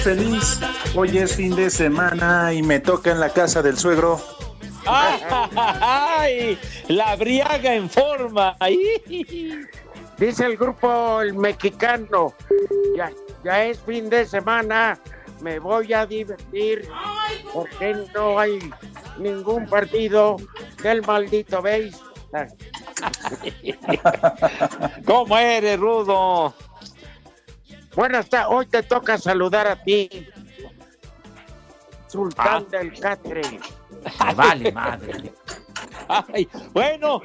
Feliz. Hoy es fin de semana y me toca en la casa del suegro. ¡Ay! La briaga en forma. ¡Ay! Dice el grupo El Mexicano, ya, ya es fin de semana, me voy a divertir porque no hay ningún partido del maldito béis. ¿Cómo eres, Rudo? Buenas tardes, hoy te toca saludar a ti, Sultán Ah. del Catre. Me vale madre. Ay, bueno,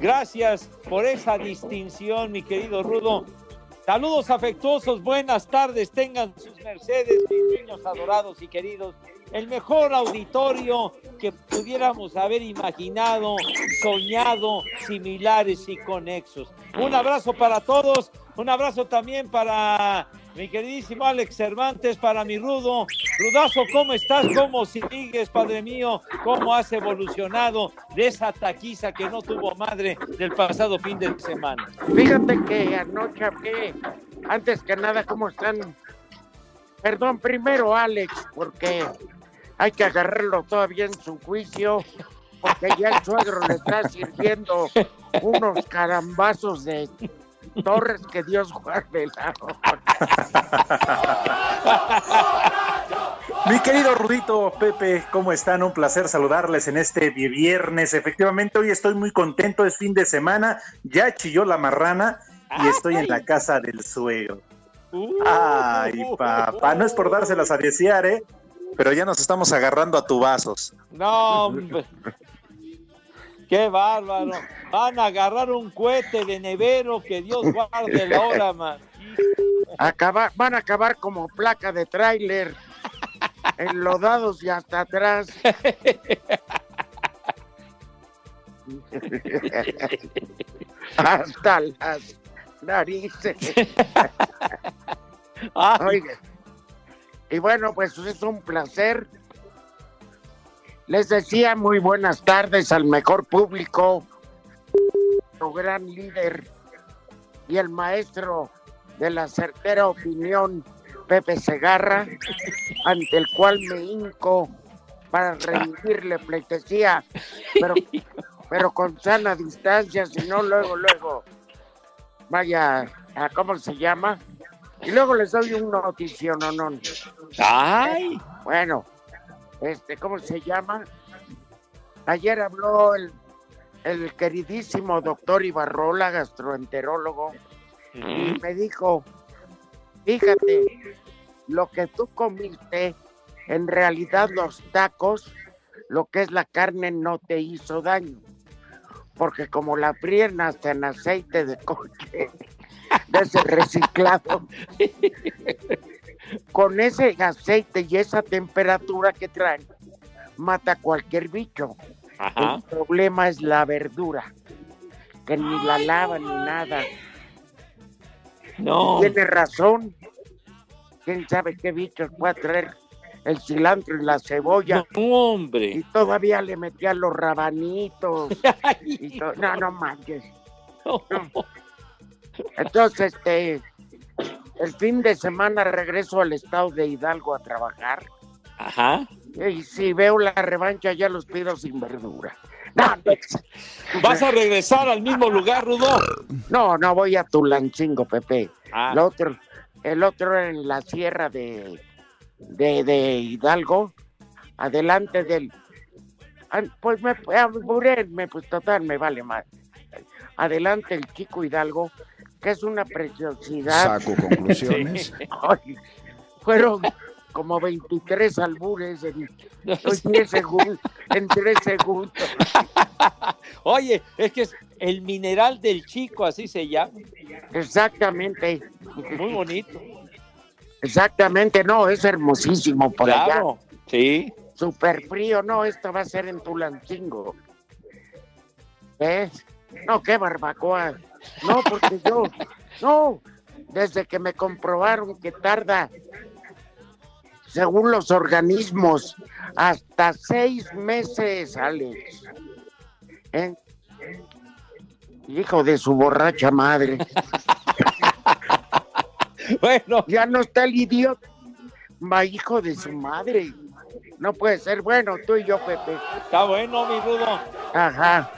gracias por esa distinción, mi querido Rudo. Saludos afectuosos, buenas tardes, tengan sus mercedes, mis niños adorados y queridos. El mejor auditorio que pudiéramos haber imaginado, soñado, similares y conexos. Un abrazo para todos, un abrazo también para mi queridísimo Alex Cervantes, para mi Rudo. Rudazo, ¿cómo estás? ¿Cómo sigues, Padre mío? ¿Cómo has evolucionado de esa taquiza que no tuvo madre del pasado fin de semana? Fíjate que anoche hablé, antes que nada, ¿cómo están? Perdón, primero Alex, porque hay que agarrarlo todavía en su juicio, porque ya el suegro le está sirviendo unos carambazos de torres que Dios guarde la Mi querido Rudito, Pepe, ¿cómo están? Un placer saludarles en este viernes. Efectivamente, hoy estoy muy contento, es fin de semana, ya chilló la marrana y estoy en la casa del suegro. Ay, papá, no es por dárselas a desear, ¿eh? Pero ya nos estamos agarrando a tubazos. No, hombre. Qué bárbaro. Van a agarrar un cohete de nevero que Dios guarde la hora, man. Acabar, van a acabar como placa de tráiler, enlodados y hasta atrás. hasta las narices. Oiga. Y bueno, pues es un placer. Les decía muy buenas tardes al mejor público, nuestro gran líder y el maestro de la certera opinión, Pepe Segarra, ante el cual me hinco para rendirle pleitesía, pero, pero con sana distancia, si no luego, luego, vaya, a ¿cómo se llama? Y luego les doy un noticio, no, no. ¡Ay! Bueno, este, ¿cómo se llama? Ayer habló el, el queridísimo doctor Ibarrola, gastroenterólogo, y me dijo, fíjate, lo que tú comiste, en realidad los tacos, lo que es la carne no te hizo daño, porque como la fríen hasta en aceite de coche, de ese reciclado, con ese aceite y esa temperatura que traen, mata cualquier bicho. Ajá. El problema es la verdura, que ni la lavan ni nada. No. Tiene razón. ¿Quién sabe qué bichos puede traer el cilantro y la cebolla? No, hombre. Y todavía le metían los rabanitos. y No, no manches. Entonces, este, el fin de semana regreso al estado de Hidalgo a trabajar. Ajá. Y si veo la revancha, ya los pido sin verdura. No, ¿Vas a regresar al mismo lugar, Rudo? no, no voy a Tulancingo, Pepe. Ah. El otro, el otro en la sierra de, de, de Hidalgo, adelante del. ah, Pues me apuré, pues total, me vale más. Adelante el chico Hidalgo, que es una preciosidad. Saco conclusiones. Ay, fueron como 23 albures en, en 10 segundos, en 3 segundos. Oye, es que es el mineral del chico, así se llama. Exactamente, Muy bonito. exactamente, no, es hermosísimo por allá. Claro, sí. Súper frío, no, esto va a ser en Tulancingo. ¿Ves? No, qué barbacoa. No, porque yo, no, desde que me comprobaron que tarda, según los organismos, hasta seis meses, Alex. ¿Eh? Hijo de su borracha madre. Bueno, Ya no está el idiota. Va, hijo de su madre. No puede ser. Bueno, tú y yo, Pepe. está bueno, mi Rudo. Ajá.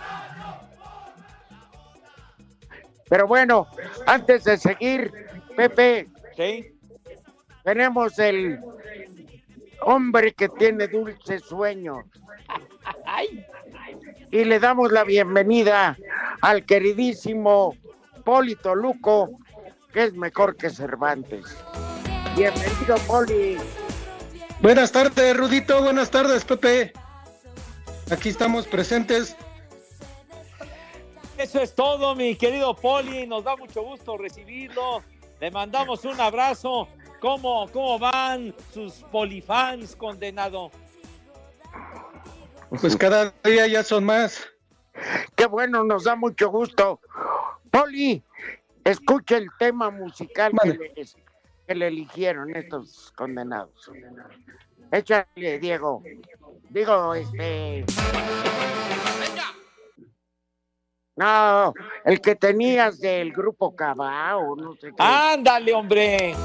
Pero bueno, antes de seguir, Pepe, Sí. tenemos el hombre que tiene dulce sueño. Y le damos la bienvenida al queridísimo Polito Luco, que es mejor que Cervantes. Bienvenido, Poli. Buenas tardes, Rudito. Buenas tardes, Pepe. Aquí estamos presentes. Eso es todo, mi querido Poli. Nos da mucho gusto recibirlo. Le mandamos un abrazo. ¿Cómo, cómo van sus polifans, condenado? Pues cada día ya son más. Qué bueno, nos da mucho gusto. Poli, escucha el tema musical que le, que le eligieron estos condenados. Échale, Diego. Digo, este. No, el que tenías del grupo Cabao, no sé qué. Ándale, hombre.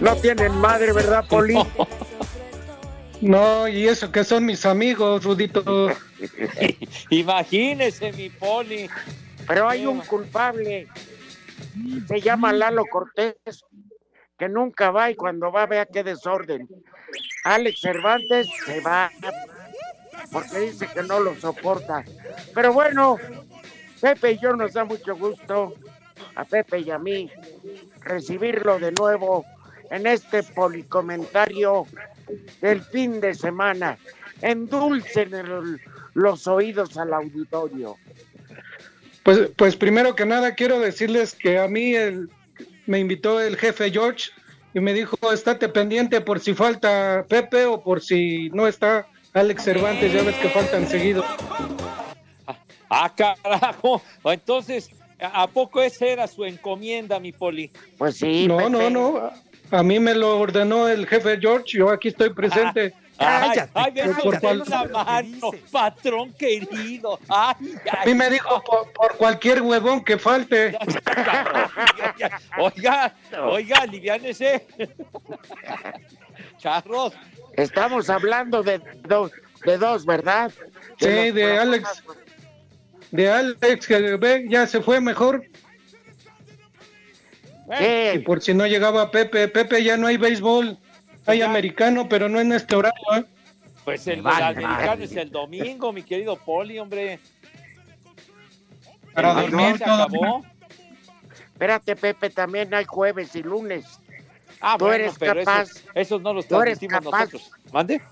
No tienen madre, ¿verdad, Poli? No, y eso que son mis amigos, Rudito. Imagínese, mi Poli. Pero hay un culpable. Se llama Lalo Cortés, que nunca va y cuando va vea qué desorden. Alex Cervantes se va porque dice que no lo soporta. Pero bueno, Pepe y yo nos da mucho gusto, a Pepe y a mí, recibirlo de nuevo en este policomentario del fin de semana. Endulcen el- los oídos al auditorio. Pues, pues primero que nada quiero decirles que a mí el, me invitó el jefe George y me dijo, estate pendiente por si falta Pepe o por si no está Alex Cervantes, ya ves que faltan seguido. Ah, carajo. Entonces, ¿a poco esa era su encomienda, mi Poli? Pues sí. No, Pepe. no, no. A mí me lo ordenó el jefe George, yo aquí estoy presente. Ay, Cállate, ay, ven por cual- una mano, patrón querido. Ay, A ay, mí me dijo por, por cualquier huevón que falte. Oiga, oiga, aliviánese. Charros, Estamos hablando de dos, de dos, ¿verdad? Sí, de Alex. De Alex, que ve, ya se fue mejor. Y Sí, por si no llegaba Pepe, Pepe ya no hay béisbol. Hay Ya. americano, pero no en este horario. ¿eh? pues el, Vale, el americano madre. es el domingo, mi querido Poli, hombre. Para El dormir se todo. acabó. espérate, Pepe, también hay jueves y lunes. Ah, Tú bueno, eres pero capaz. esos, esos no los Tú eres transmitimos capaz. nosotros. ¿Mande?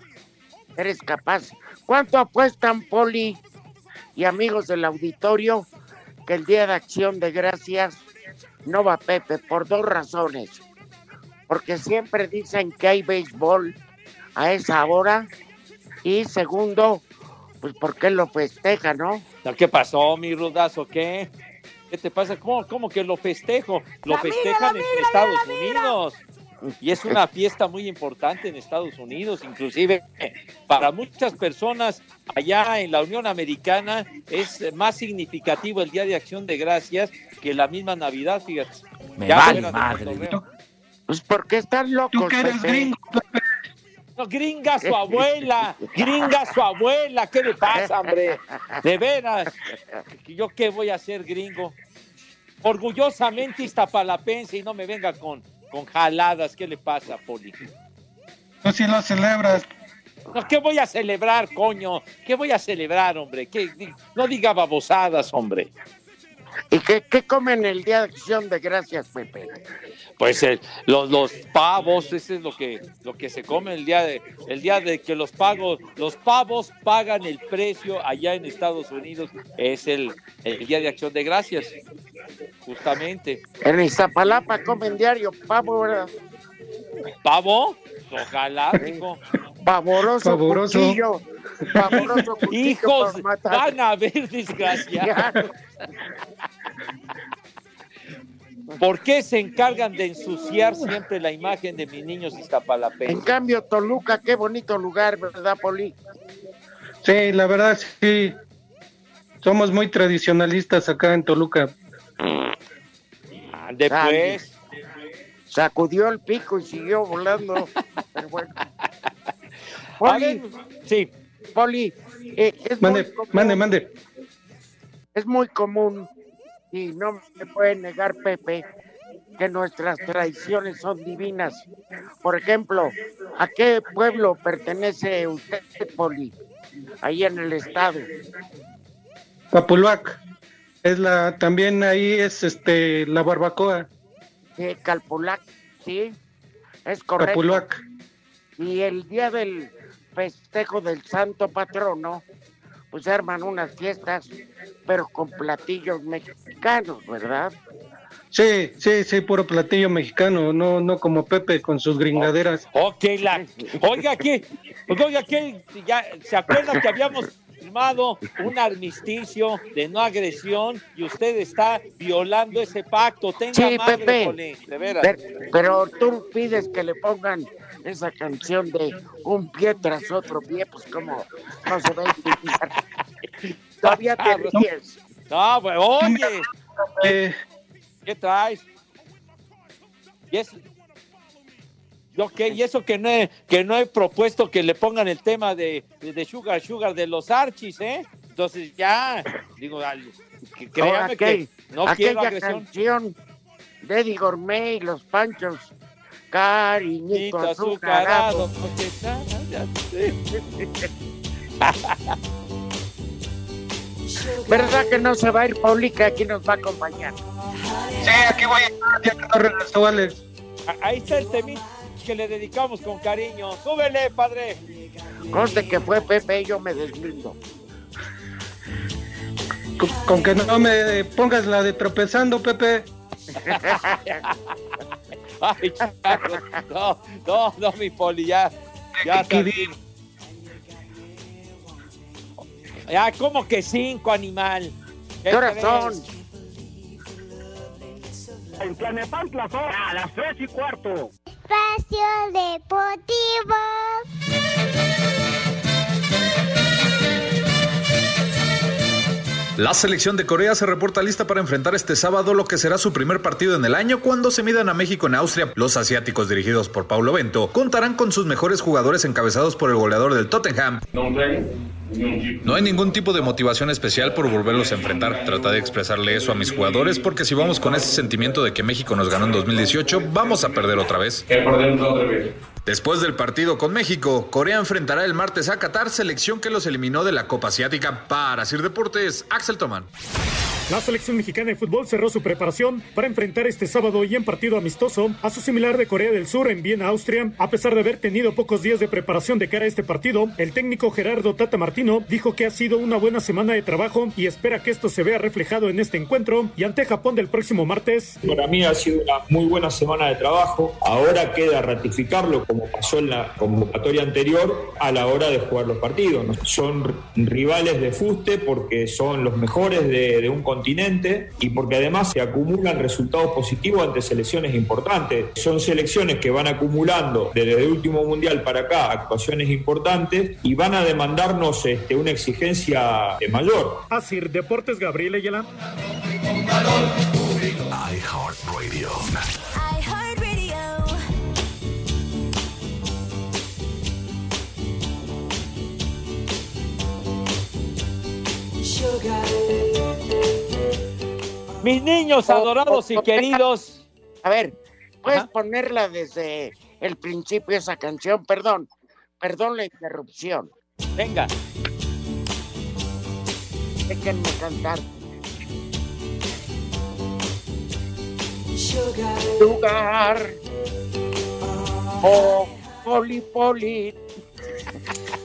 Eres capaz. ¿Cuánto apuestan, Poli y amigos del auditorio, que el Día de Acción de Gracias no va Pepe? Por dos razones. Porque siempre dicen que hay béisbol a esa hora. Y segundo, pues porque lo festeja, ¿no? ¿Qué pasó, mi rudazo? ¿Qué? ¿Qué te pasa? ¿Cómo, cómo que lo festejo? Lo festejan en Estados Unidos. y es una fiesta muy importante en Estados Unidos, inclusive para muchas personas allá en la Unión Americana es más significativo el Día de Acción de Gracias que la misma Navidad, fíjate. Me Ya vale madre. Pues porque están locos. Tú que eres Pepe. gringo, Pepe. No, gringa su abuela, gringa su abuela, ¿qué le pasa, hombre? De veras, ¿yo qué voy a hacer, gringo? Orgullosamente iztapalapense y no me venga con, con jaladas, ¿qué le pasa, Poli? Tú sí lo celebras. No, ¿Qué voy a celebrar, coño? ¿Qué voy a celebrar, hombre? ¿Qué, no diga babosadas, hombre. ¿Y qué, qué comen el Día de Acción de Gracias, Pepe? Pues el- los, los pavos, ese es lo que, lo que se come el día de, el día de que los pagos, los pavos pagan el precio allá en Estados Unidos, es el, el día de acción de gracias, justamente. En Iztapalapa comen diario pavo, ¿verdad? ¿Pavo? Ojalá, hijo. Pavoroso, Pavoroso. cuchillo. Pavoroso cuchillo Hijos, van a ver desgraciados. ¿Por qué se encargan de ensuciar siempre la imagen de mis niños En iztapalapenses? cambio, Toluca, qué bonito lugar, ¿verdad, Poli? Sí, la verdad sí. Somos muy tradicionalistas acá en Toluca. Después, Sacudió el pico y siguió volando. Pero bueno. Poli, sí, Poli, eh, es, Mande, muy común, mande, mande. es muy común, y no me puede negar Pepe, que nuestras tradiciones son divinas. Por ejemplo, ¿a qué pueblo pertenece usted, Poli? Ahí en el estado. Papuluac. Es la, también ahí es este la barbacoa. de Calpulac, sí, es correcto. Papuluac. Y el día del festejo del santo patrono, pues arman unas fiestas, pero con platillos mexicanos, ¿verdad? Sí, sí, sí, puro platillo mexicano, no, no como Pepe con sus gringaderas. Ok, la, oiga, ¿qué? Oiga, ¿qué? Ya, ¿Se acuerda que habíamos firmado un armisticio de no agresión y usted está violando ese pacto? Tenga Sí, madre, Pepe. De veras. Pero, pero tú pides que le pongan esa canción de un pie tras otro pie, pues como no se va a utilizar. Todavía te ríes. No, pues, oye, Eh, ¿qué traes? ¿Y eso? ¿Yo qué? ¿Y eso que no, he, que no he propuesto que le pongan el tema de, de, de Sugar Sugar de los Archis, eh? Entonces ya, digo, al- que, créame que aquel- no quiero aquella agresión. canción de Eddie Gourmet y los Panchos. Cariñito azucarado. porque. ¿Verdad que no se va a ir Pauli, que aquí nos va a acompañar? sí, aquí voy a estar, ya que no regresó Alex. A- Ahí está el temita que le dedicamos con cariño. Súbele, padre. Conste que fue Pepe y yo me deslindo. Con, con que no me pongas la de tropezando, Pepe. Ay, Charlos, no, no, no, mi poli, ya, ya, ¿Qué tranquilo. Ya, ¿cómo que cinco, animal? ¿Qué horas son? En Planepantla son a las tres y cuarto. Espacio Deportivo. La selección de Corea se reporta lista para enfrentar este sábado lo que será su primer partido en el año cuando se midan a México en Austria. Los asiáticos dirigidos por Paulo Bento contarán con sus mejores jugadores encabezados por el goleador del Tottenham. No hay ningún tipo de motivación especial por volverlos a enfrentar. Trata de expresarle eso a mis jugadores porque si vamos con ese sentimiento de que México nos ganó en 2018, vamos a perder otra vez. Después del partido con México, Corea enfrentará el martes a Qatar, selección que los eliminó de la Copa Asiática. Para Sir Deportes, Axel Toman. La selección mexicana de fútbol cerró su preparación para enfrentar este sábado y en partido amistoso a su similar de Corea del Sur en Viena, Austria. A pesar de haber tenido pocos días de preparación de cara a este partido, el técnico Gerardo Tata Martino dijo que ha sido una buena semana de trabajo y espera que esto se vea reflejado en este encuentro y ante Japón del próximo martes. Para mí ha sido una muy buena semana de trabajo. Ahora queda ratificarlo como pasó en la convocatoria anterior a la hora de jugar los partidos. Son rivales de fuste porque son los mejores de, de un continente continente y porque además se acumulan resultados positivos ante selecciones importantes. Son selecciones que van acumulando desde el último mundial para acá actuaciones importantes y van a demandarnos este, una exigencia de mayor. Así, Deportes Gabriel Ayala. Mis niños adorados y queridos. A ver, puedes ponerla desde el principio esa canción, perdón, perdón la interrupción. Venga. Déjenme cantar. Sugar. Oh, poli, poli.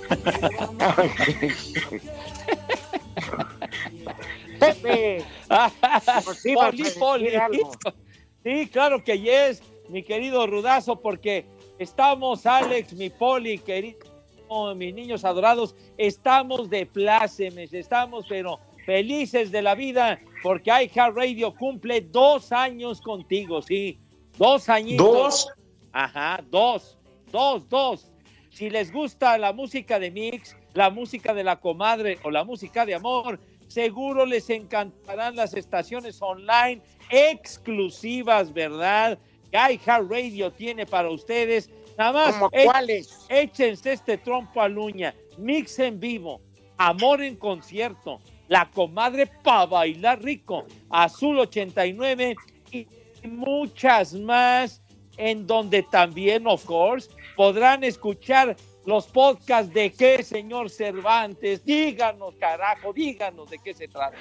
Pepe. Poli, poli. Sí, claro que yes, mi querido Rudazo, porque estamos, Alex, mi poli, querido, mis niños adorados, estamos de plácemes, estamos, pero felices de la vida, porque iHeart Radio cumple dos años contigo, sí, dos añitos. ¿Dos? Ajá, dos, dos, dos. Si les gusta la música de Mix, la música de la comadre o la música de amor, seguro les encantarán las estaciones online exclusivas, ¿verdad? Que iHeart Radio tiene para ustedes. Nada más, ¿Como eh, cuáles? échense este trompo a luña. Mix en vivo, amor en concierto, la comadre para bailar rico, Azul 89 y muchas más, en donde también, of course, podrán escuchar los podcasts de qué, señor Cervantes. Díganos, carajo, díganos de qué se trata.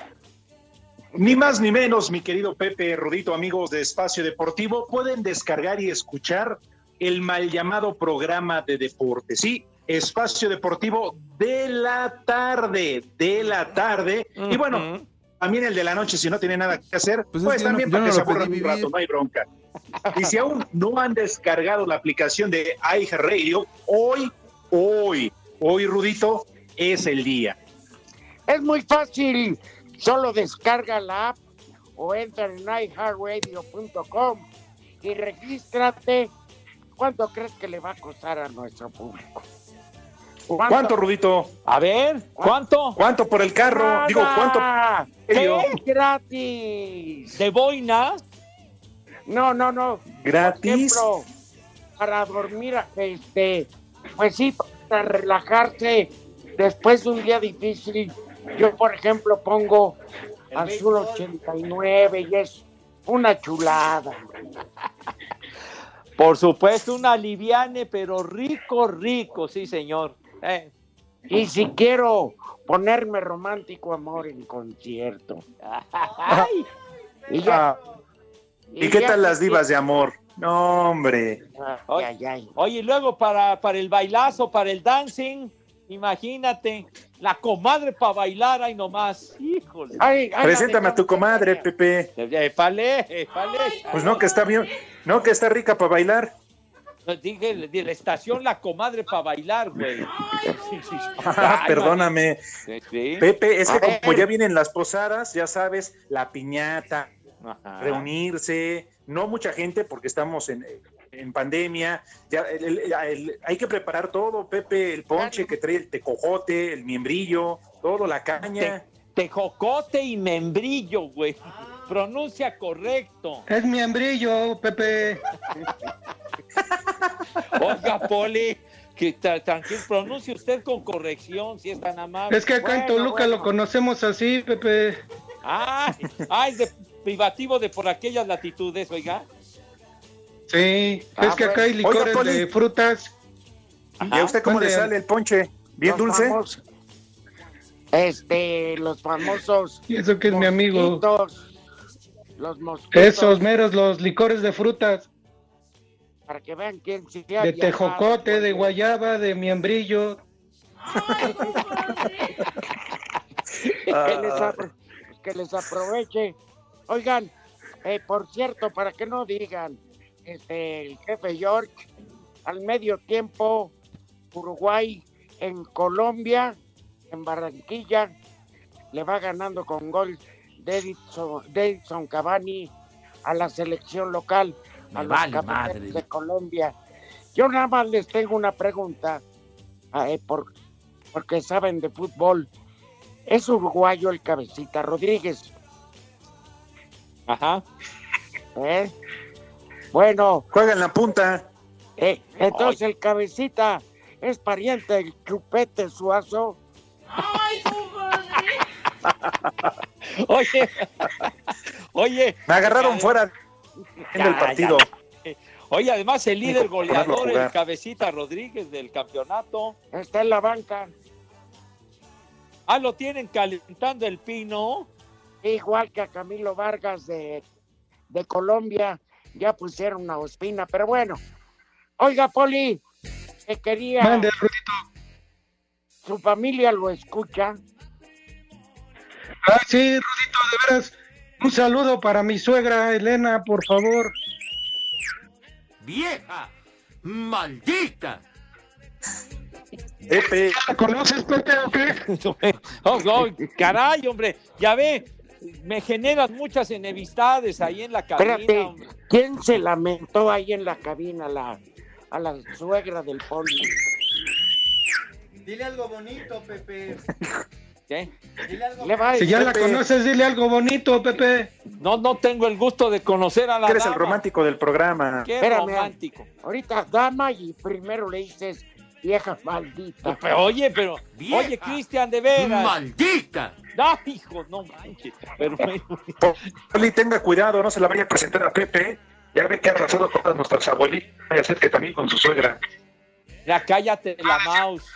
Ni más ni menos, mi querido Pepe Rudito, amigos de Espacio Deportivo, pueden descargar y escuchar el mal llamado programa de deporte. Sí, Espacio Deportivo de la tarde, de la tarde. Y bueno, también el de la noche, si no tiene nada que hacer, pues, Pues también no- para yo que no se aburran un rato, no hay bronca. Y si aún no han descargado la aplicación de iHeartRadio, hoy, hoy, hoy, Rudito, es el día. Es muy fácil. Solo descarga la app o entra en iHeartRadio.com y regístrate. ¿Cuánto crees que le va a costar a nuestro público? ¿Cuánto, Rudito? A ver, ¿cuánto? ¿Cuánto por el carro? Digo, ¿cuánto? ¡Es gratis! ¿De boina? No, no, no. ¿Gratis? Por ejemplo, para dormir, este, pues sí, para relajarse después de un día difícil. Yo, por ejemplo, pongo Azul 89 y es una chulada. Por supuesto, un aliviane, pero rico, rico, sí, señor. Eh, Y si quiero ponerme romántico, amor en concierto. ay, Y ya. Ah, ¿Y qué ya tal las divas de amor? No, hombre. Ay, ay, ay. Oye, y luego para, para el bailazo, para el dancing, imagínate, la comadre para bailar ahí nomás. Híjole. Ay, ay, Preséntame a tu comadre, Pepe. Épale, épale. Pues no, que está bien. No, que está rica para bailar. Dije, de la estación la comadre para bailar, güey. Sí, sí, sí. Ah, Ay, perdóname. Sí. Pepe, es que como ya vienen las posadas, ya sabes, la piñata, Ajá. reunirse, no mucha gente porque estamos en, en pandemia, ya el- el- el- hay que preparar todo, Pepe, el ponche que trae el tecojote, el miembrillo, todo, la caña. Tejocote y membrillo, güey. Pronuncia correcto. Es miembrillo, Pepe. Oiga, Poli, que tra- tranquilo, pronuncie usted con corrección, si es tan amable. Es que acá en Bueno, Toluca bueno. lo conocemos así, Pepe. Ah, ah, es de privativo de por aquellas latitudes, oiga. Sí, Ah, es que acá hay licores Oiga, de frutas. ¿Y a usted cómo le sale el ponche? ¿Bien Los dulce? este, los famosos. Y eso que es mi amigo. Los mosquitos. Esos meros, los licores de frutas. Para que vean quién sí De viajado. tejocote, de guayaba, de miembrillo. que, les apro- que les aproveche. Oigan, eh, por cierto, para que no digan, este, el jefe George, al medio tiempo, Uruguay en Colombia, en Barranquilla, le va ganando con gol Davidson, Davidson Cavani a la selección local, a Me los vale madre. de Colombia. Yo nada más les tengo una pregunta, eh, por- porque saben de fútbol. Es uruguayo el cabecita Rodríguez. Ajá. ¿Eh? Bueno. Juega en la punta. Eh, entonces el cabecita es pariente del chupete suazo. Oye, oye. Me agarraron fuera ya, del partido. ya. Oye, además el líder goleador, el cabecita Rodríguez del campeonato. Está en la banca. Ah, lo tienen calentando el pino. Igual que a Camilo Vargas de, de Colombia, ya pusieron a Ospina, pero bueno. Oiga, Poli, que quería. Mande, Su familia lo escucha. Ah, sí, Rudito, de veras. Un saludo para mi suegra Elena, por favor. ¡Vieja! ¡Maldita! Pepe. ¿La conoces, Pepe, o qué? Oh, oh, caray, hombre, ya ve, me generan muchas enemistades ahí en la cabina. Espérate. ¿quién se lamentó ahí en la cabina? La, a la suegra del Poli. Dile algo bonito, Pepe. ¿Qué? Dile algo Le va Si ya la conoces, dile algo bonito, Pepe. No, no tengo el gusto de conocer a la Eres el romántico del programa. Qué Espérame, romántico. Ahorita, dama, y primero le dices vieja maldita. Pero, oye, pero, Vieja. oye, Cristian, de veras. ¡Maldita! No, hijo, no manches. Pero, Poli, tenga cuidado, no se la vaya a presentar a Pepe. Ya ve que ha arrasado todas nuestras abuelitas. Vaya a ser que también con su suegra. ya cállate la mouse.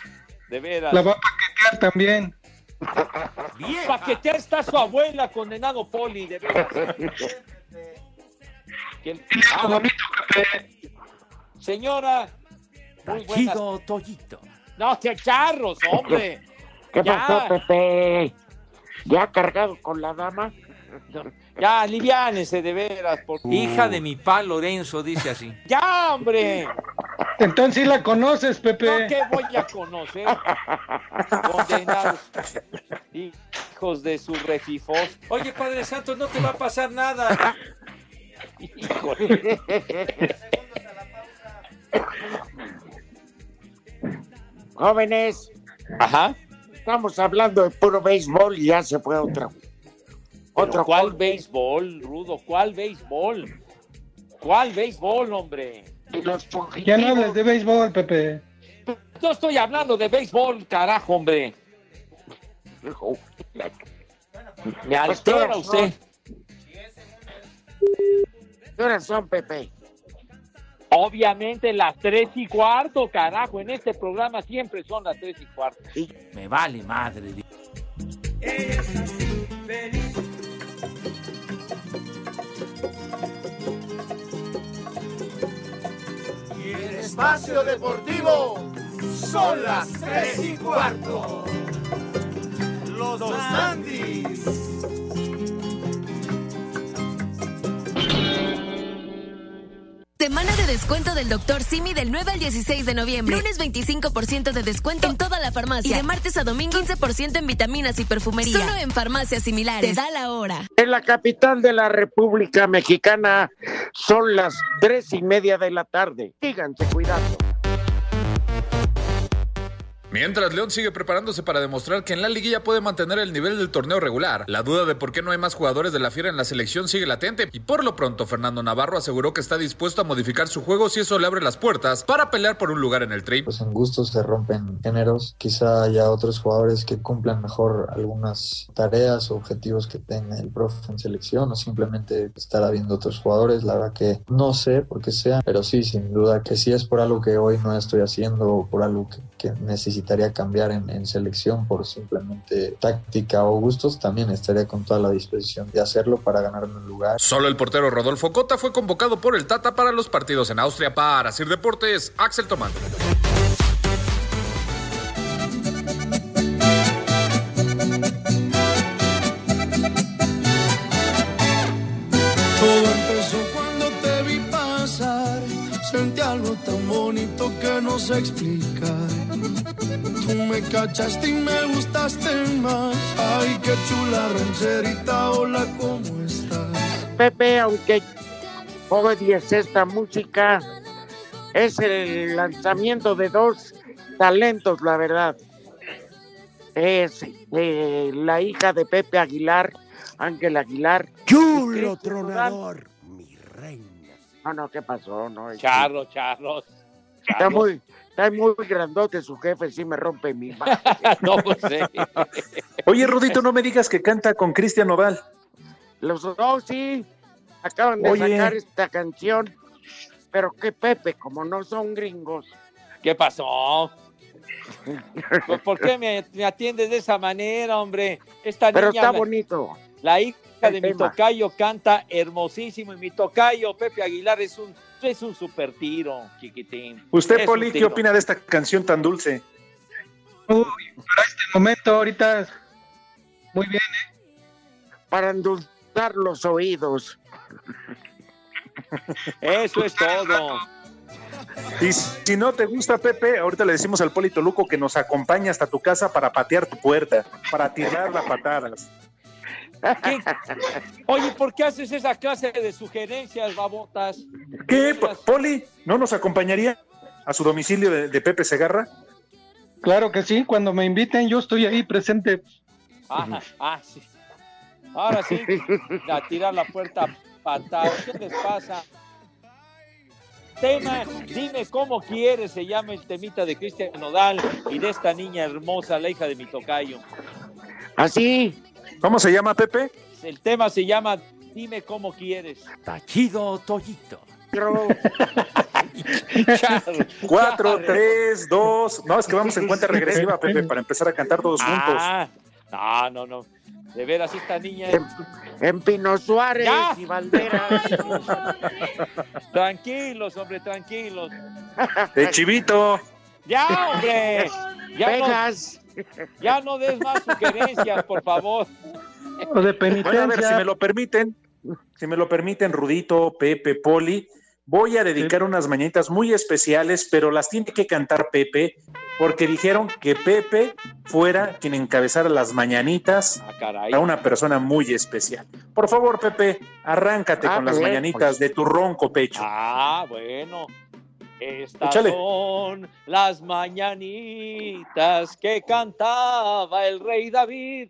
De veras. La va a paquetear también. ¡Vieja! Paquetear está su abuela, condenado Poli, de veras. Ah, bonito, Pepe. señora, muy buenas. Toyito. No, que charros, hombre. ¿Qué Ya. pasó, Pepe? ¿Ya cargado con la dama? Ya, aliviánese, de veras. Por... Hija de mi pa Lorenzo, dice así. Ya, hombre. Entonces sí la conoces, No, Pepe. que voy a conocer. Condenados. Hijos de su refifos. Oye, Padre Santo, no te va a pasar nada. Híjole. Jóvenes, Ajá. Estamos hablando de puro béisbol y ya se fue otro. Otro, Otro ¿Cuál béisbol, Rudo? ¿Cuál béisbol? ¿Cuál béisbol, hombre? Los Ya no hables de béisbol, Pepe. No estoy hablando de béisbol, carajo, hombre. Me altera Pues, usted. ¿Qué horas son, Pepe? Obviamente las tres y cuarto, carajo. En este programa siempre son las tres y cuarto. Me vale madre. Y en Espacio Deportivo son las tres y cuarto. Los Andis. Semana de descuento del Dr. Simi del 9 al 16 de noviembre. Lunes 25% de descuento en toda la farmacia. Y de martes a domingo 15% en vitaminas y perfumería. Solo en farmacias similares. Te da la hora. En la capital de la República Mexicana son las tres y media de la tarde. Díganse, cuidado. Mientras León sigue preparándose para demostrar que en la liguilla puede mantener el nivel del torneo regular, la duda de por qué no hay más jugadores de la Fiera en la selección sigue latente y por lo pronto Fernando Navarro aseguró que está dispuesto a modificar su juego si eso le abre las puertas para pelear por un lugar en el tri. Pues en gustos se rompen géneros, quizá haya otros jugadores que cumplan mejor algunas tareas o objetivos que tenga el profe en selección o simplemente estará viendo otros jugadores, la verdad que no sé por qué sea, pero sí, sin duda que si es por algo que hoy no estoy haciendo o por algo que, que necesitaría cambiar en, en selección por simplemente táctica o gustos, también estaría con toda la disposición de hacerlo para ganarme un lugar. Solo el portero Rodolfo Cota fue convocado por el Tata para los partidos en Austria para Sir Deportes, Axel Tomán. Todo empezó cuando te vi pasar. Sentí algo tan bonito que no sé explicar. Tú me cachaste y me gustaste más. Ay, qué chula rancherita, hola, ¿cómo estás? Pepe, aunque odies esta música, es el lanzamiento de dos talentos, la verdad. Es eh, la hija de Pepe Aguilar, Ángel Aguilar. Chulo tronador. Nodal. No, no, ¿qué pasó? No, es- Charlos, charlos. Está muy, está muy grandote su jefe, sí me rompe mi madre. no sé. Oye, Rudito, no me digas que canta con Cristian Nodal. Los dos sí acaban de Oye. sacar esta canción, pero que Pepe, como no son gringos. ¿Qué pasó? Pues, ¿Por qué me, me atiendes de esa manera, hombre? Esta Pero niña, está la- bonito. La hija El de mi tocayo canta hermosísimo y mi tocayo Pepe Aguilar es un es un super tiro, chiquitín. Usted, Es Poli, ¿qué opina de esta canción tan dulce? Uy, para este momento ahorita muy bien, ¿eh? Para endulzar los oídos. Eso es todo. Y si no te gusta, Pepe, ahorita le decimos al Poli Toluco que nos acompañe hasta tu casa para patear tu puerta, para tirar las patadas. ¿Qué? Oye, ¿por qué haces esa clase de sugerencias, babotas? ¿Qué, Po- Poli? ¿No nos acompañaría a su domicilio de, de Pepe Segarra? Claro que sí, cuando me inviten yo estoy ahí presente. Ah, ah, sí. Ahora sí, a tirar la puerta patada. ¿Qué les pasa? Tema, dime cómo quieres, se llama el temita de Cristian Nodal y de esta niña hermosa, la hija de mi tocayo. Así. ¿Cómo se llama, Pepe? El tema se llama Dime cómo quieres. Tachido Toyito. Cuatro, tres, dos. No, es que vamos en cuenta regresiva, Pepe, para empezar a cantar todos juntos. Ah, no, no, no. De veras, esta niña es... En, en Pino Suárez Ya. y Valderas. Tranquilos, hombre, tranquilos. De Chivito. Ya, hombre. Ya no. Ya no des más sugerencias, por favor. O de Bueno, a ver, si me lo permiten, si me lo permiten, Rudito, Pepe, Poli, voy a dedicar unas mañanitas muy especiales, pero las tiene que cantar Pepe, porque dijeron que Pepe fuera quien encabezara las mañanitas Ah, a una persona muy especial. Por favor, Pepe, arráncate Ah, con las bien, mañanitas pues. de tu ronco pecho. Ah, bueno. Estas Échale. son las mañanitas que cantaba el rey David.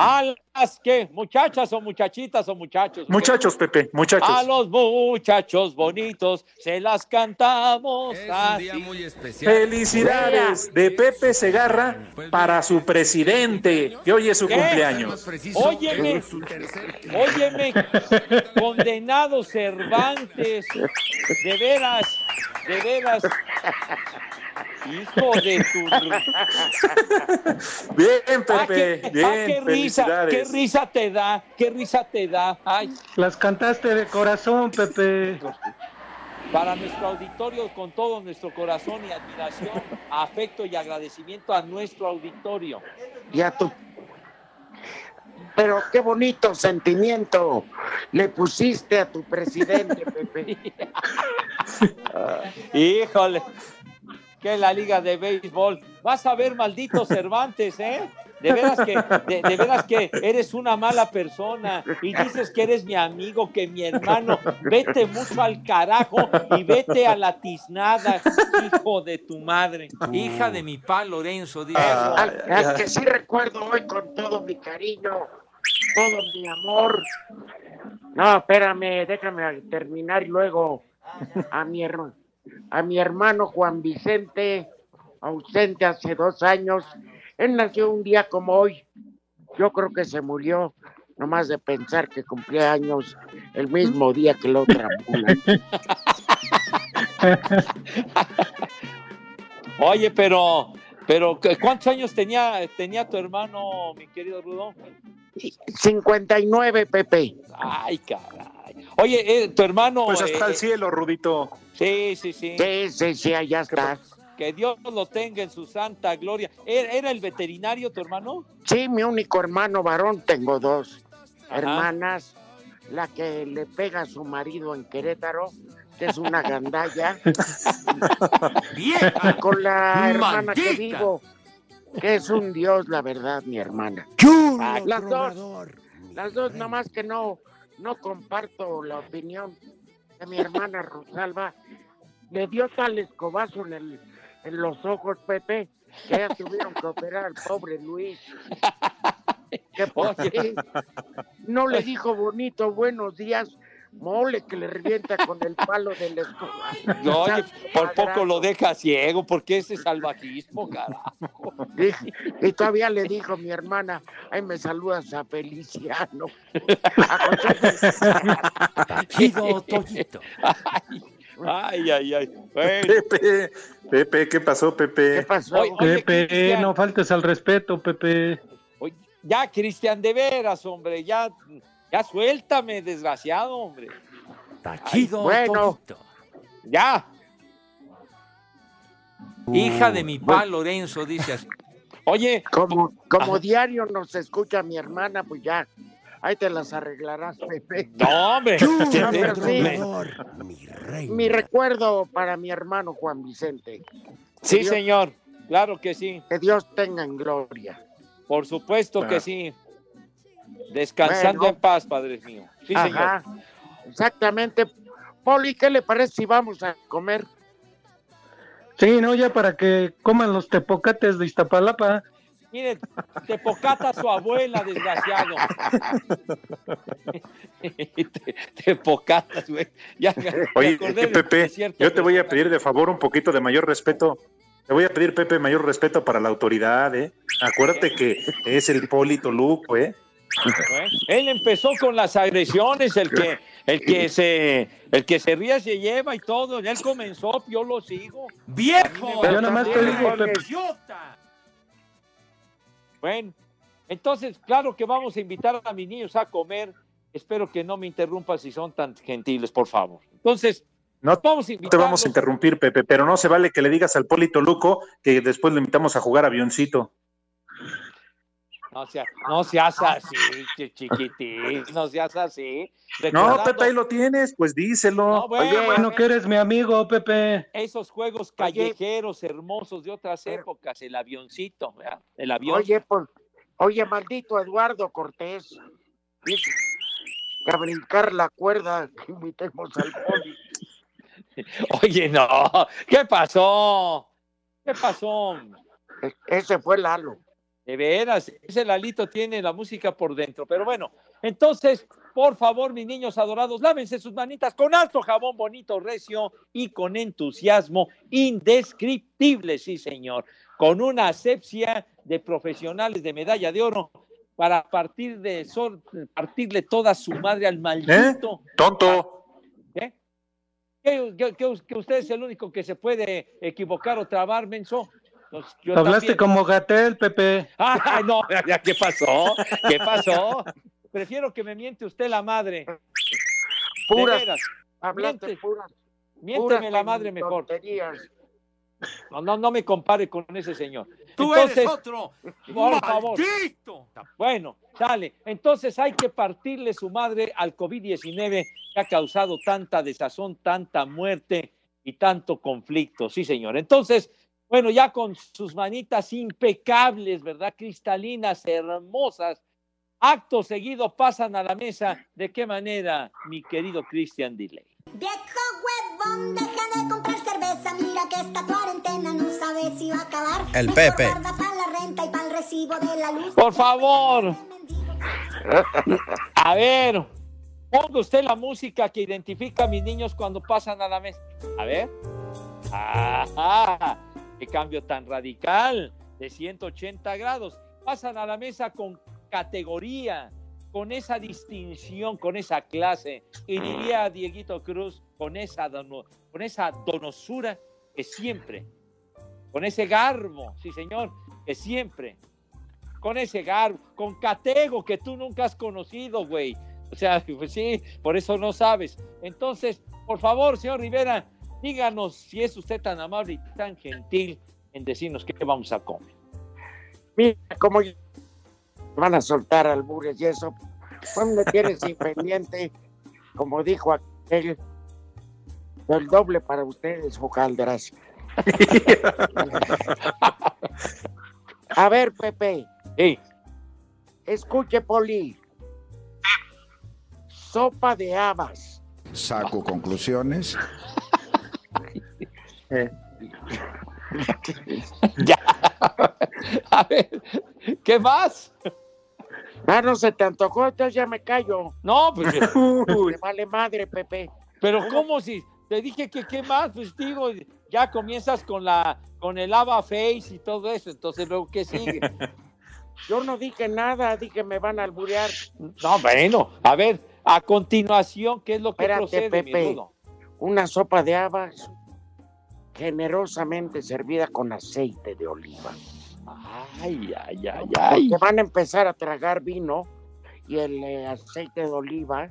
A las que, muchachas o muchachitas o muchachos. Muchachos, Pepe, muchachos. A los muchachos bonitos se las cantamos así. Felicidades de Pepe Segarra para su presidente, que hoy es su ¿Qué? cumpleaños. Óyeme, óyeme, condenado Cervantes, de veras, de veras, hijo de tu... Bien, Ah, Pepe, qué, bien, ah, qué risa, qué risa te da, qué risa te da. Ay, Las cantaste de corazón, Pepe. para nuestro auditorio, con todo nuestro corazón y admiración, afecto y agradecimiento a nuestro auditorio. Y a tu. Pero qué bonito sentimiento le pusiste a tu presidente, Pepe. Híjole, que la liga de béisbol. Vas a ver, maldito Cervantes, ¿eh? De veras que, de, de veras que eres una mala persona y dices que eres mi amigo, que mi hermano. Vete mucho al carajo y vete a la tiznada, hijo de tu madre. Hija de mi pa Lorenzo, dice. Al, al que sí recuerdo hoy con todo mi cariño, todo mi amor. No, espérame, déjame terminar y luego a mi, her- a mi hermano Juan Vicente, ausente hace dos años. Él nació un día como hoy. Yo creo que se murió, nomás de pensar que cumplía años el mismo día que la otra. Oye, pero, pero ¿cuántos años tenía, tenía tu hermano, mi querido Rudo? 59, Pepe. Ay, caray. Oye, eh, tu hermano. Pues hasta eh, el cielo, Rudito. Sí, sí, sí. Sí, sí, sí, allá está. Que Dios lo tenga en su santa gloria. ¿Era, era el veterinario tu hermano? Sí, mi único hermano varón, tengo dos Ajá. hermanas, la que le pega a su marido en Querétaro, que es una gandalla, Vieja. con la hermana que vivo, que es un dios, la verdad, mi hermana. Ah, las dos, las dos, nomás que no, no comparto la opinión de mi hermana Rosalba. Le dio tal escobazo en, el, en los ojos, Pepe, que ya tuvieron que operar al pobre Luis. Que porque no le dijo bonito buenos días, mole que le revienta con el palo del escoba. No, oye, por poco lo deja ciego, porque ese salvajismo, carajo. Y, y todavía le dijo mi hermana, ay, me saludas a Feliciano. Chido, Toyito. Ay, ay, ay. Bueno. Pepe, Pepe, ¿qué pasó, Pepe? ¿Qué pasó? Oye, oye, Pepe, Cristian. no faltes al respeto, Pepe. Oye, ya, Cristian, de veras, hombre, ya, ya suéltame, desgraciado, hombre. Está chido, bueno. Ya. Hija de mi pa Lorenzo, dice así. Oye, Como, como diario nos escucha mi hermana, pues ya, ahí te las arreglarás, Pepe. no, hombre. Mi reina. Mi recuerdo para mi hermano Juan Vicente. Sí, Dios- señor, claro que sí. Que Dios tenga en gloria. Por supuesto que Ah. sí. Descansando Bueno. en paz, padre mío. Sí, Ajá, señor. exactamente. Poli, ¿qué le parece si vamos a comer? Sí, no, ya para que coman los tepocates de Iztapalapa. Mire, te pocata su abuela, desgraciado. te, te pocatas, güey. Ya Oye, Pepe, yo te voy a pedir de favor un poquito de mayor respeto. Te voy a pedir, Pepe, mayor respeto para la autoridad, ¿eh? Acuérdate que es el Polito Luco, ¿eh? Él empezó con las agresiones, el que, el que se, el que se ríe se lleva y todo. Él comenzó, yo lo sigo. ¡Viejo! Yo nada más te digo. Bueno, entonces, claro que vamos a invitar a mis niños a comer. Espero que no me interrumpan si son tan gentiles, por favor. Entonces, No vamos a No te vamos a interrumpir, Pepe, pero no se vale que le digas al Polito Luco que después le invitamos a jugar avioncito. No, sea- no seas así, chi- chiquitín, no seas así. No, Pepe, ahí lo tienes, pues díselo. No, bueno, Oye, bueno, que eres mi amigo, Pepe. esos juegos callejeros hermosos de otras épocas, el avioncito, ¿verdad? el avión. Oye, pues, oye, maldito Eduardo Cortés. Dice que a brincar la cuerda que invitemos al Poli. Oye, no, ¿qué pasó? ¿Qué pasó? E- Ese fue Lalo. De veras, ese Lalito tiene la música por dentro. Pero bueno, entonces, por favor, mis niños adorados, lávense sus manitas con alto jabón bonito, recio y con entusiasmo indescriptible, sí, señor. Con una asepsia de profesionales de medalla de oro para partir de sol- partirle toda su madre al maldito. Tonto. ¿Eh? ¿Que, que- que- que usted es el único que se puede equivocar o trabar, menso? Pues yo Hablaste también. como Gatel, Pepe. Ah, no, ya, ¿qué pasó? ¿Qué pasó? Prefiero que me miente usted la madre. Puras, hablaste miente, puras. miénteme puras la madre mejor. tonterías. No, no, no me compare con ese señor. ¡Tú Entonces, eres otro! por favor. Bueno, sale. Entonces hay que partirle su madre al COVID-19 que ha causado tanta desazón, tanta muerte y tanto conflicto. Sí, señor. Entonces, bueno, ya con sus manitas impecables, ¿verdad? Cristalinas, hermosas. Acto seguido pasan a la mesa. ¿De qué manera, mi querido Christian Delay? Viejo huevón, deja de comprar cerveza. Mira que esta cuarentena no sabe si va a acabar. El Pepe. guarda pa' la renta y para el recibo de la luz. Por favor. A ver, ponga usted la música que identifica a mis niños cuando pasan a la mesa. A ver. ¡Ah! ¡Qué cambio tan radical! De 180 grados. Pasan a la mesa con categoría, con esa distinción, con esa clase. Y diría Dieguito Cruz, con esa, dono- con esa donosura que siempre, con ese garbo, sí señor, que siempre con ese garbo, con Catego que tú nunca has conocido, güey. O sea, pues sí, por eso no sabes. Entonces, por favor, señor Rivera, díganos si es usted tan amable y tan gentil en decirnos qué vamos a comer. Mira, como van a soltar albures y eso, me tienes inpendiente, como dijo aquel, el doble para ustedes, hojaldras. A ver, Pepe. Sí. Escuche, Poli. Sopa de habas. Saco conclusiones. Ya. A ver, ¿qué más? Ah, no se te antojó, entonces ya me callo. No, pues. Me vale madre, Pepe. Pero ¿cómo si te dije que qué más? Pues digo, ya comienzas con la con el Ava Face y todo eso, entonces luego qué sigue. Yo no dije nada, dije me van a alburear. No, bueno, a ver, a continuación, ¿qué es lo que Espérate, procede, Pepe. Una sopa de habas generosamente servida con aceite de oliva. Ay, ay, ay, ay. Porque van a empezar a tragar vino y el eh, aceite de oliva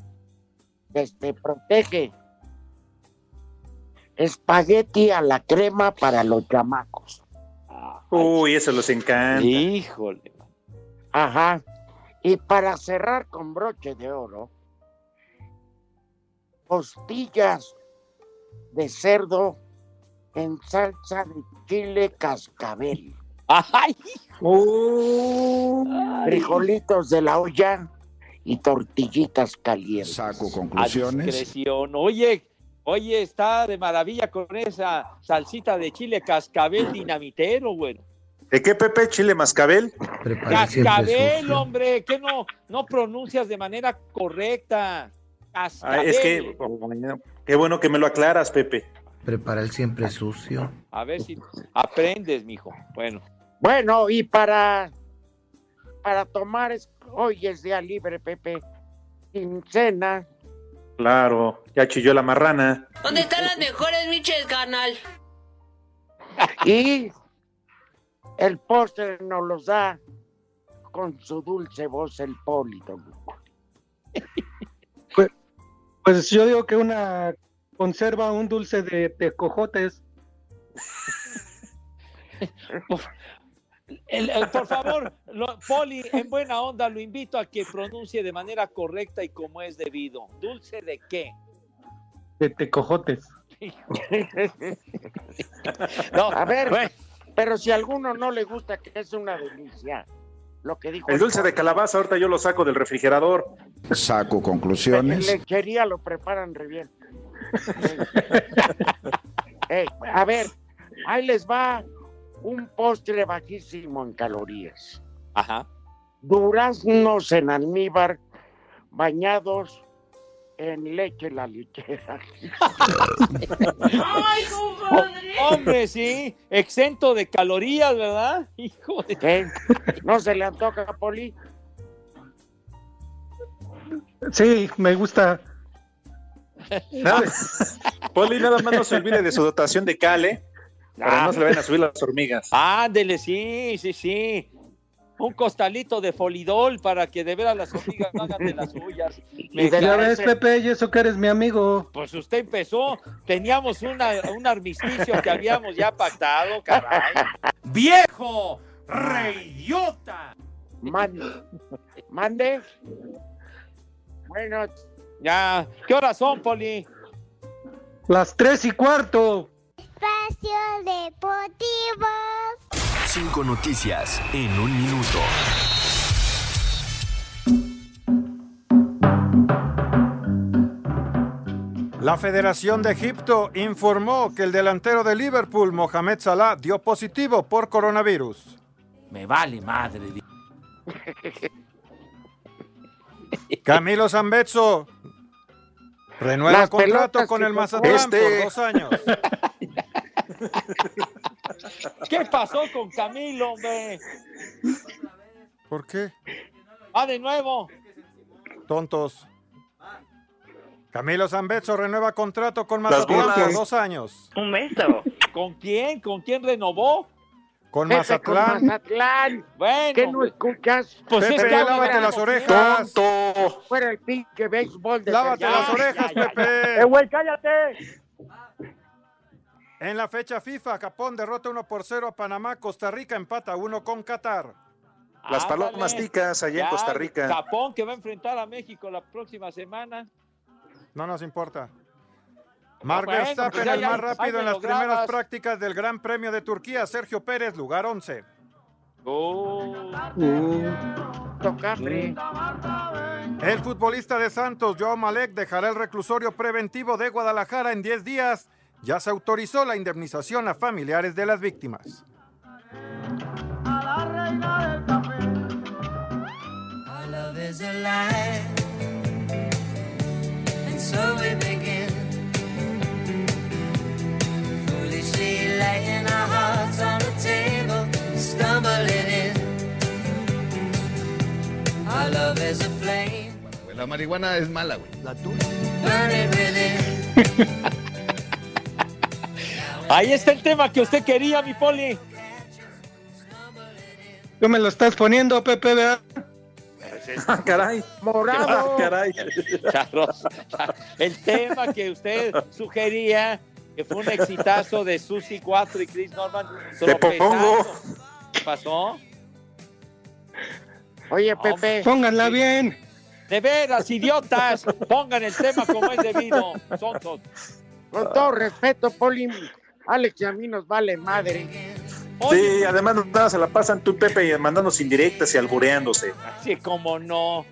este, protege. Espagueti a la crema para los chamacos. Uy, eso los encanta. Híjole. Ajá. Y para cerrar con broche de oro, costillas de cerdo en salsa de chile cascabel. ¡Ay! Frijolitos de la olla y tortillitas calientes. Saco conclusiones. discreción. Oye, oye, está de maravilla con esa salsita de chile cascabel dinamitero, güey. ¿De qué, Pepe? ¿Chile mascabel? Cascabel, hombre, que no, no pronuncias de manera correcta. Ah, Cascabel. es que, oh, qué bueno que me lo aclaras, Pepe. Prepara el siempre sucio. A ver si aprendes, mijo. Bueno. Bueno, y para, para tomar, es- hoy es día libre, Pepe. Quincena. Claro, ya chilló la marrana. ¿Dónde están las mejores miches, carnal? Y el postre nos los da con su dulce voz el Polito. Pues, pues yo digo que una conserva un dulce de tecojotes. El- el- por favor, lo- Poli, en buena onda, lo invito a que pronuncie de manera correcta y como es debido. ¿Dulce de qué? De tecojotes. No, A ver, bueno. pero si a alguno no le gusta, que es una delicia. Lo que dijo El dulce de calabaza, ahorita yo lo saco del refrigerador. Saco En conclusiones. lechería lo preparan re bien. A ver, ahí les va un postre bajísimo en calorías. Ajá. Duraznos en almíbar bañados en leche la lechera. ¡Ay, compadre! Hombre, sí, exento de calorías, ¿verdad? Hijo de... ¿Qué? ¿No se le antoja, Poli? Sí, me gusta. Nada- Poli, nada más no se olvide de su dotación de cale, para no se le vayan a subir las hormigas. Ándele, sí, sí, sí. Un costalito de folidol para que de veras las hormigas no hagan de las suyas. Me Ya ves, Pepe, y eso que eres mi amigo. Pues usted empezó, teníamos una, un armisticio que habíamos ya pactado, caray. ¡Viejo! ¡Reidiota! Mande. Mande. Bueno, Ya, ¿qué horas son, Poli? Las tres y cuarto. Espacio Deportivo. Cinco noticias en un minuto. La Federación de Egipto informó que el delantero de Liverpool, Mohamed Salah, dio positivo por coronavirus. Me vale madre. Camilo Zambezzo renueva Las contrato con el. Mazatlán Este. por dos años. ¿Qué pasó con Camilo, hombre? ¿Por qué? Ah, de nuevo. Tontos. Camilo Zambezzo renueva contrato con Mazatlán por dos años. Un beso. ¿Con quién? ¿Con quién renovó? Con Pepe con Mazatlán. Mazatlán. Bueno, ¿Qué no escuchas? pues Pepe, es que lávate las orejas. ¡Tonto! Fuera el pinche béisbol de Lávate Ya, las ya, orejas, ya, ya. Pepe. ¡Eh, güey, cállate! En la fecha FIFA, Japón derrota 1 por 0 a Panamá, Costa Rica empata 1 con Qatar. Las Ándale. palomas ticas allá en Costa Rica. Japón que va a enfrentar a México la próxima semana. No nos importa. Mark bueno, Verstappen, pues ya, el más rápido en las primeras grabas. prácticas del Gran Premio de Turquía. Sergio Pérez, lugar 11. Tocambre. El futbolista de Santos, Joao Malek, dejará el reclusorio preventivo de Guadalajara en 10 días. Ya se autorizó la indemnización a familiares de las víctimas. A La marihuana es mala, güey. La within. Ahí está el tema que usted quería, mi poli. Tú me lo estás poniendo, Pepe, ¿verdad? Ah, caray. Morado. Ah, caray. Charros. El tema que usted sugería, que fue un exitazo de Susi 4 y Chris Norman. Te tropezando. pongo. ¿Qué pasó? Oye, Pepe. Pónganla bien. De veras, idiotas, pongan el tema como es debido. Sonsos. Con todo respeto, Poli, Alex y a mí nos vale madre. Sí, además nada se la pasan tú y Pepe mandándonos indirectas y albureándose. Sí, como no.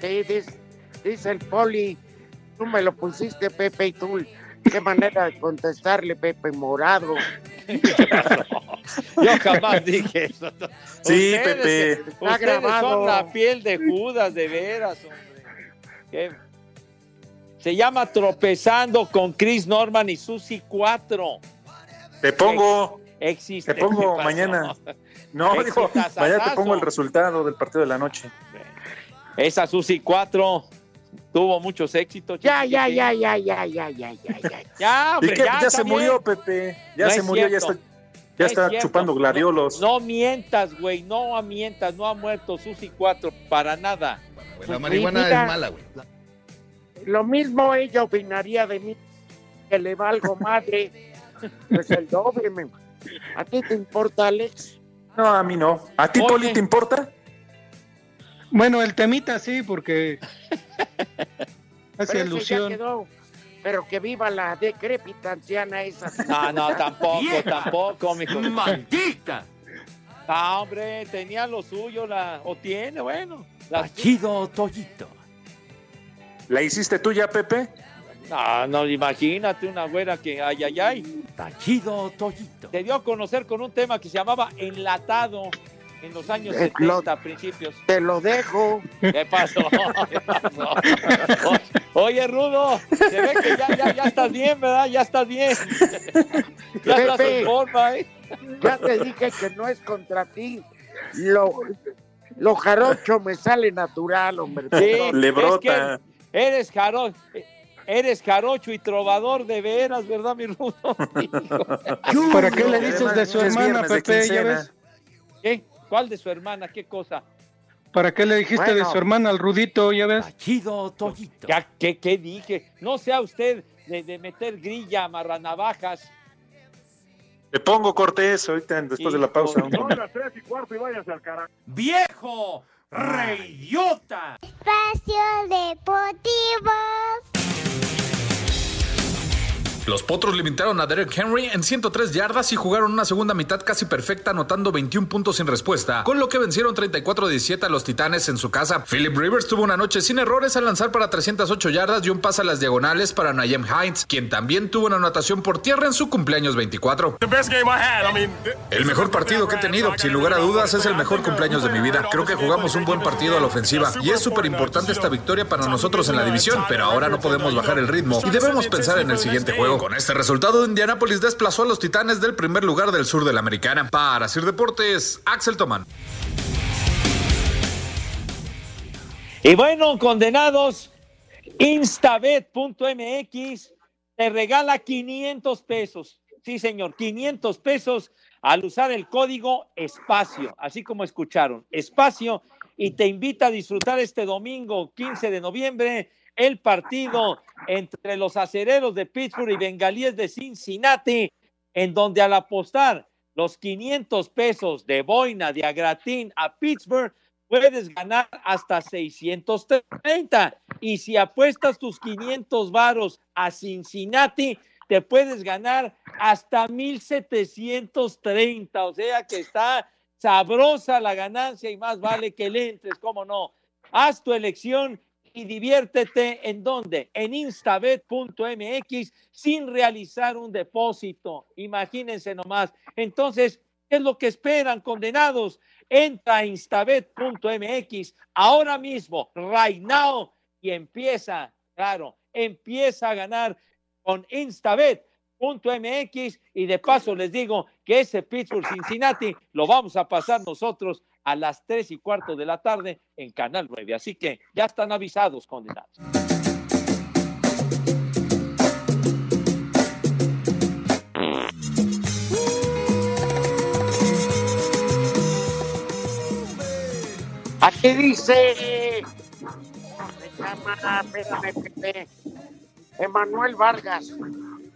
Sí, dice, dice el Poli, tú me lo pusiste, Pepe, y tú, qué manera de contestarle, Pepe, morado. Yo jamás dije eso. Sí, Ustedes- Pepe. Está Ustedes grabado. son la piel de Judas, de veras, hombre. ¿Qué? Se llama Tropezando con Chris Norman y Susi 4. Te pongo, Existe. te pongo mañana. No, dijo, mañana te pongo el resultado del partido de la noche. Esa Susi 4 tuvo muchos éxitos. Ya, ya, ya, ya, ya, ya, ya, ya, ya. Ya, ¿Y hombre, qué? ya, Ya, se murió, Pepe. Ya No se murió, ya cierto. está, ya es está chupando gladiolos. No, no mientas, güey, no mientas, no ha muerto Susi 4 para nada. La marihuana mira. es mala, güey. Lo mismo ella opinaría de mí, que le valgo madre. Pues el doble, me- ¿A ti te importa, Alex? No, a mí no. ¿A ti, Oye. Poli, te importa? Bueno, el temita sí, porque hace Pero alusión. Pero que viva la decrépita anciana esa. No, no, tampoco, Vieja. tampoco, mijo. ¡Maldita! Ah, hombre, tenía lo suyo, la, o tiene, bueno. La, Chido Toyito. ¿La hiciste tú ya, Pepe? no, no, imagínate una güera que, ay, ay, ay. Tachido Toyito. Se dio a conocer con un tema que se llamaba Enlatado en los años Eh, lo- 70, principios. Te lo dejo. ¿Qué pasó? ¿Qué pasó? Oye, Rudo, se ve que ya, ya, ya estás bien, ¿verdad? Ya estás bien. Ya estás Pepe. en forma, ¿eh? Ya te dije que no es contra ti. Lo, lo jarocho me sale natural, hombre. Sí, Le es brota. que eres jarocho, eres jarocho y trovador de veras, ¿verdad, mi Rudo? Hijo. ¿Para qué le dices de su hermana, Pepe? ¿Ya ves? ¿Qué? ¿Cuál de su hermana? ¿Qué cosa? ¿Para qué le dijiste de su hermana al Rudito? ¿Ya ves? Tachido Toyito. ¿Qué, qué, qué dije? No sea usted de, de meter grilla, amarranavajas. Te pongo Cortés ahorita después de la pausa. Hijo. Son las tres y cuarto y váyase al carajo. ¡Viejo! ¡Reyota! Espacio Deportivo. Los Potros limitaron a Derek Henry en 103 yardas y jugaron una segunda mitad casi perfecta, anotando 21 puntos sin respuesta, con lo que vencieron 34-17 a los Titanes en su casa. Philip Rivers tuvo una noche sin errores al lanzar para 308 yardas y un pase a las diagonales para Nayem Hines, quien también tuvo una anotación por tierra en su cumpleaños 24. El mejor partido que he tenido, sin lugar a dudas, es el mejor cumpleaños de mi vida. Creo que jugamos un buen partido a la ofensiva y es súper importante esta victoria para nosotros en la división, pero ahora no podemos bajar el ritmo y debemos pensar en el siguiente juego. Con este resultado, Indianapolis desplazó a los Titanes del primer lugar del sur de la Americana. Para Sir Deportes, Axel Tomán. Y bueno, condenados, instabet.mx te regala 500 pesos. Sí, señor, 500 pesos al usar el código espacio, así como escucharon, espacio, y te invita a disfrutar este domingo 15 de noviembre el partido entre los acereros de Pittsburgh y bengalíes de Cincinnati, en donde al apostar los 500 pesos de boina de Agratín a Pittsburgh, puedes ganar hasta 630. Y si apuestas tus 500 varos a Cincinnati, te puedes ganar hasta 1730. O sea que está sabrosa la ganancia y más vale que le entres, cómo no. Haz tu elección y diviértete en dónde? En instabet.mx sin realizar un depósito. Imagínense nomás. Entonces, ¿qué es lo que esperan, condenados? Entra a instabet.mx ahora mismo, right now, y empieza, claro, empieza a ganar con instabet.mx y de paso les digo que ese Pittsburgh Cincinnati lo vamos a pasar nosotros a las tres y cuarto de la tarde en Canal 9. Así que ya están avisados, condenados. Aquí dice, se llama, Pepe, Emanuel Vargas.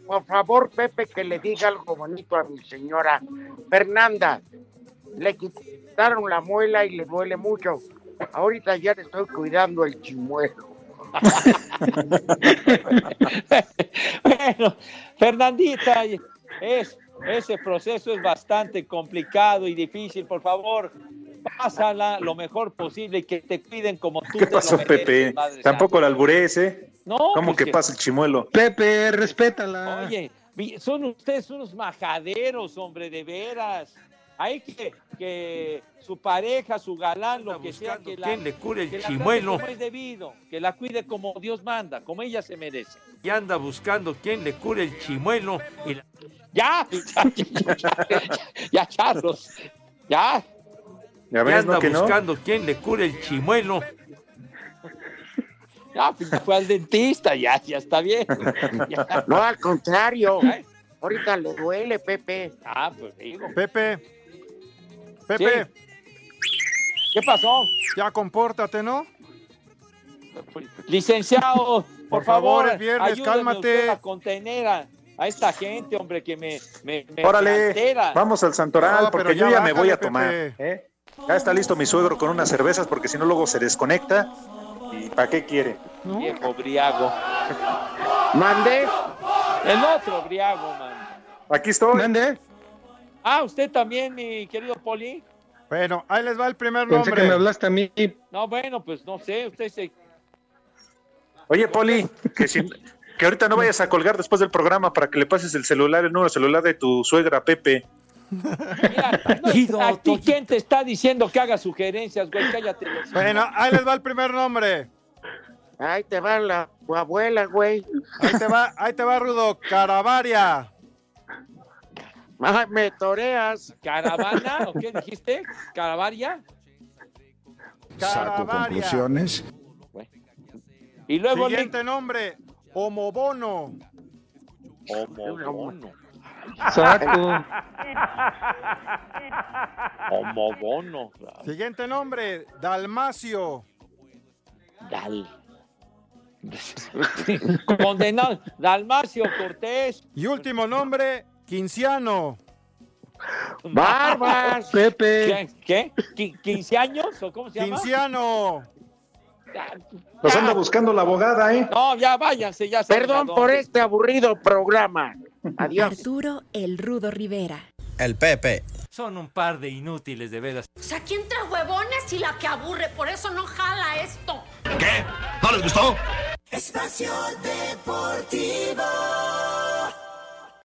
Por favor, Pepe, que le diga algo bonito a mi señora Fernanda. Le quitaron la muela y le duele mucho. Ahorita ya le estoy cuidando el chimuelo. bueno, Fernandita, es, ese proceso es bastante complicado y difícil. Por favor, pásala lo mejor posible y que te cuiden como tú ¿Qué te lo pasó, mereces, Pepe? Tampoco la alburees, ¿eh? No, ¿Cómo pues que que- pasa el chimuelo? Pepe, respétala. Oye, son ustedes unos majaderos, hombre, de veras. Hay que que su pareja, su galán, lo que sea, que la, le cure el que la trate chimuelo. como es debido, que la cuide como Dios manda, como ella se merece. Y anda buscando quién le cure el chimuelo. Y la- Ya, ya, ya, ya, ya, Charlos, ya. Ya ves, anda ¿no? Que no. buscando quién le cure el chimuelo. Ya, pues, fue al dentista, ya, ya está bien. Ya. No, al contrario. Ahorita le duele, Pepe. Ah, pues digo. Pepe. Pepe. ¿Qué pasó? Ya compórtate, ¿no? Licenciado, por, Por favor, viernes, ayúdeme cálmate. usted a contener a, a esta gente, hombre, que me, me, me- Órale, altera. vamos al Santoral, No, porque ya yo ya me voy a tomar. ¿eh? Ya está listo mi suegro con unas cervezas, porque si no luego se desconecta. ¿Y para qué quiere? Viejo briago. Mande. El otro briago, man. Aquí estoy. Mande. Ah, usted también, mi querido Poli. Bueno, ahí les va el primer Pensé que me nombre. hablaste a mí. No, bueno, pues no sé, usted se... Oye, Poli, que, si- que ahorita no vayas a colgar después del programa para que le pases el celular, el número celular de tu suegra, Pepe. No, ¿A ti quién te está diciendo que haga sugerencias, güey? Cállate. Bueno, ahí les va el primer nombre. Ahí te va la tu abuela, güey. Ahí te va, ahí te va, Rudo. Caravaria. Ay, me toreas. ¿Caravana? ¿O qué dijiste? ¿Caravaria? Saco Caravaria. conclusiones. Y luego... Siguiente nombre. Homobono. Homobono. Saco. Homobono. Siguiente nombre. Dalmacio. Dal. Condenado. Dalmacio Cortés. Y último nombre. Quinciano. Barbas. Pepe. ¿Qué? ¿Qué? ¿Qui- ¿15 años? ¿O cómo se llama? Quinciano. Los anda buscando la abogada, ¿eh? No, ya váyanse, ya saben Perdón por este aburrido programa. Adiós. Arturo El Rudo Rivera. El Pepe. Son un par de inútiles, de veras. O sea, aquí entre huevones y la que aburre, por eso no jala esto. ¿Qué? ¿No les gustó? Espacio Deportivo.